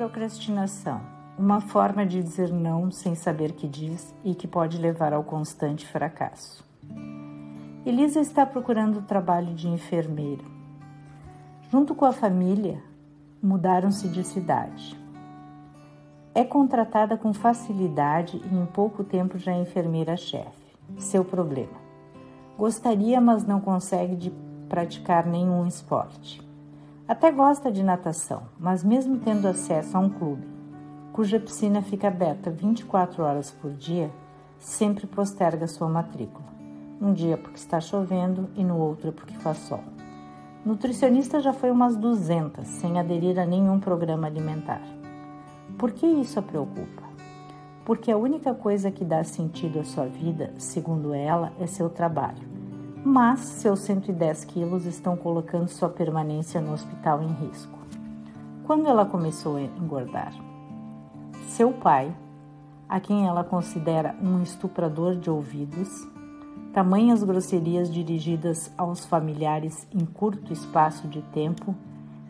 procrastinação, uma forma de dizer não sem saber que diz e que pode levar ao constante fracasso. Elisa está procurando trabalho de enfermeira. Junto com a família, mudaram-se de cidade. É contratada com facilidade e em pouco tempo já é enfermeira-chefe. Seu problema. Gostaria, mas não consegue de praticar nenhum esporte. Até gosta de natação, mas mesmo tendo acesso a um clube, cuja piscina fica aberta 24 horas por dia, sempre posterga sua matrícula. Um dia porque está chovendo e no outro porque faz sol. Nutricionista já foi umas 200, sem aderir a nenhum programa alimentar. Por que isso a preocupa? Porque a única coisa que dá sentido à sua vida, segundo ela, é seu trabalho mas seus 110 quilos estão colocando sua permanência no hospital em risco. Quando ela começou a engordar? Seu pai, a quem ela considera um estuprador de ouvidos, tamanhas grosserias dirigidas aos familiares em curto espaço de tempo,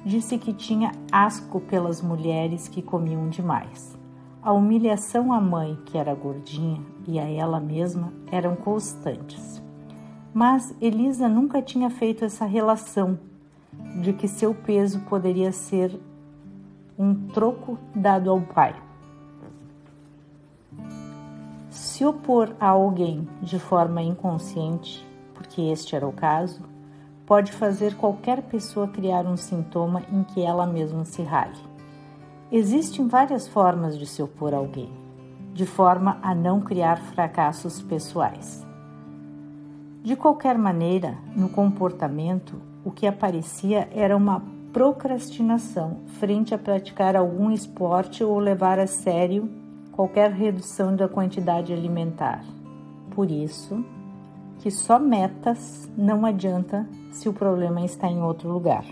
disse que tinha asco pelas mulheres que comiam demais. A humilhação à mãe, que era gordinha, e a ela mesma eram constantes. Mas Elisa nunca tinha feito essa relação de que seu peso poderia ser um troco dado ao pai. Se opor a alguém de forma inconsciente, porque este era o caso, pode fazer qualquer pessoa criar um sintoma em que ela mesma se rale. Existem várias formas de se opor a alguém, de forma a não criar fracassos pessoais. De qualquer maneira, no comportamento, o que aparecia era uma procrastinação frente a praticar algum esporte ou levar a sério qualquer redução da quantidade alimentar. Por isso, que só metas não adianta se o problema está em outro lugar.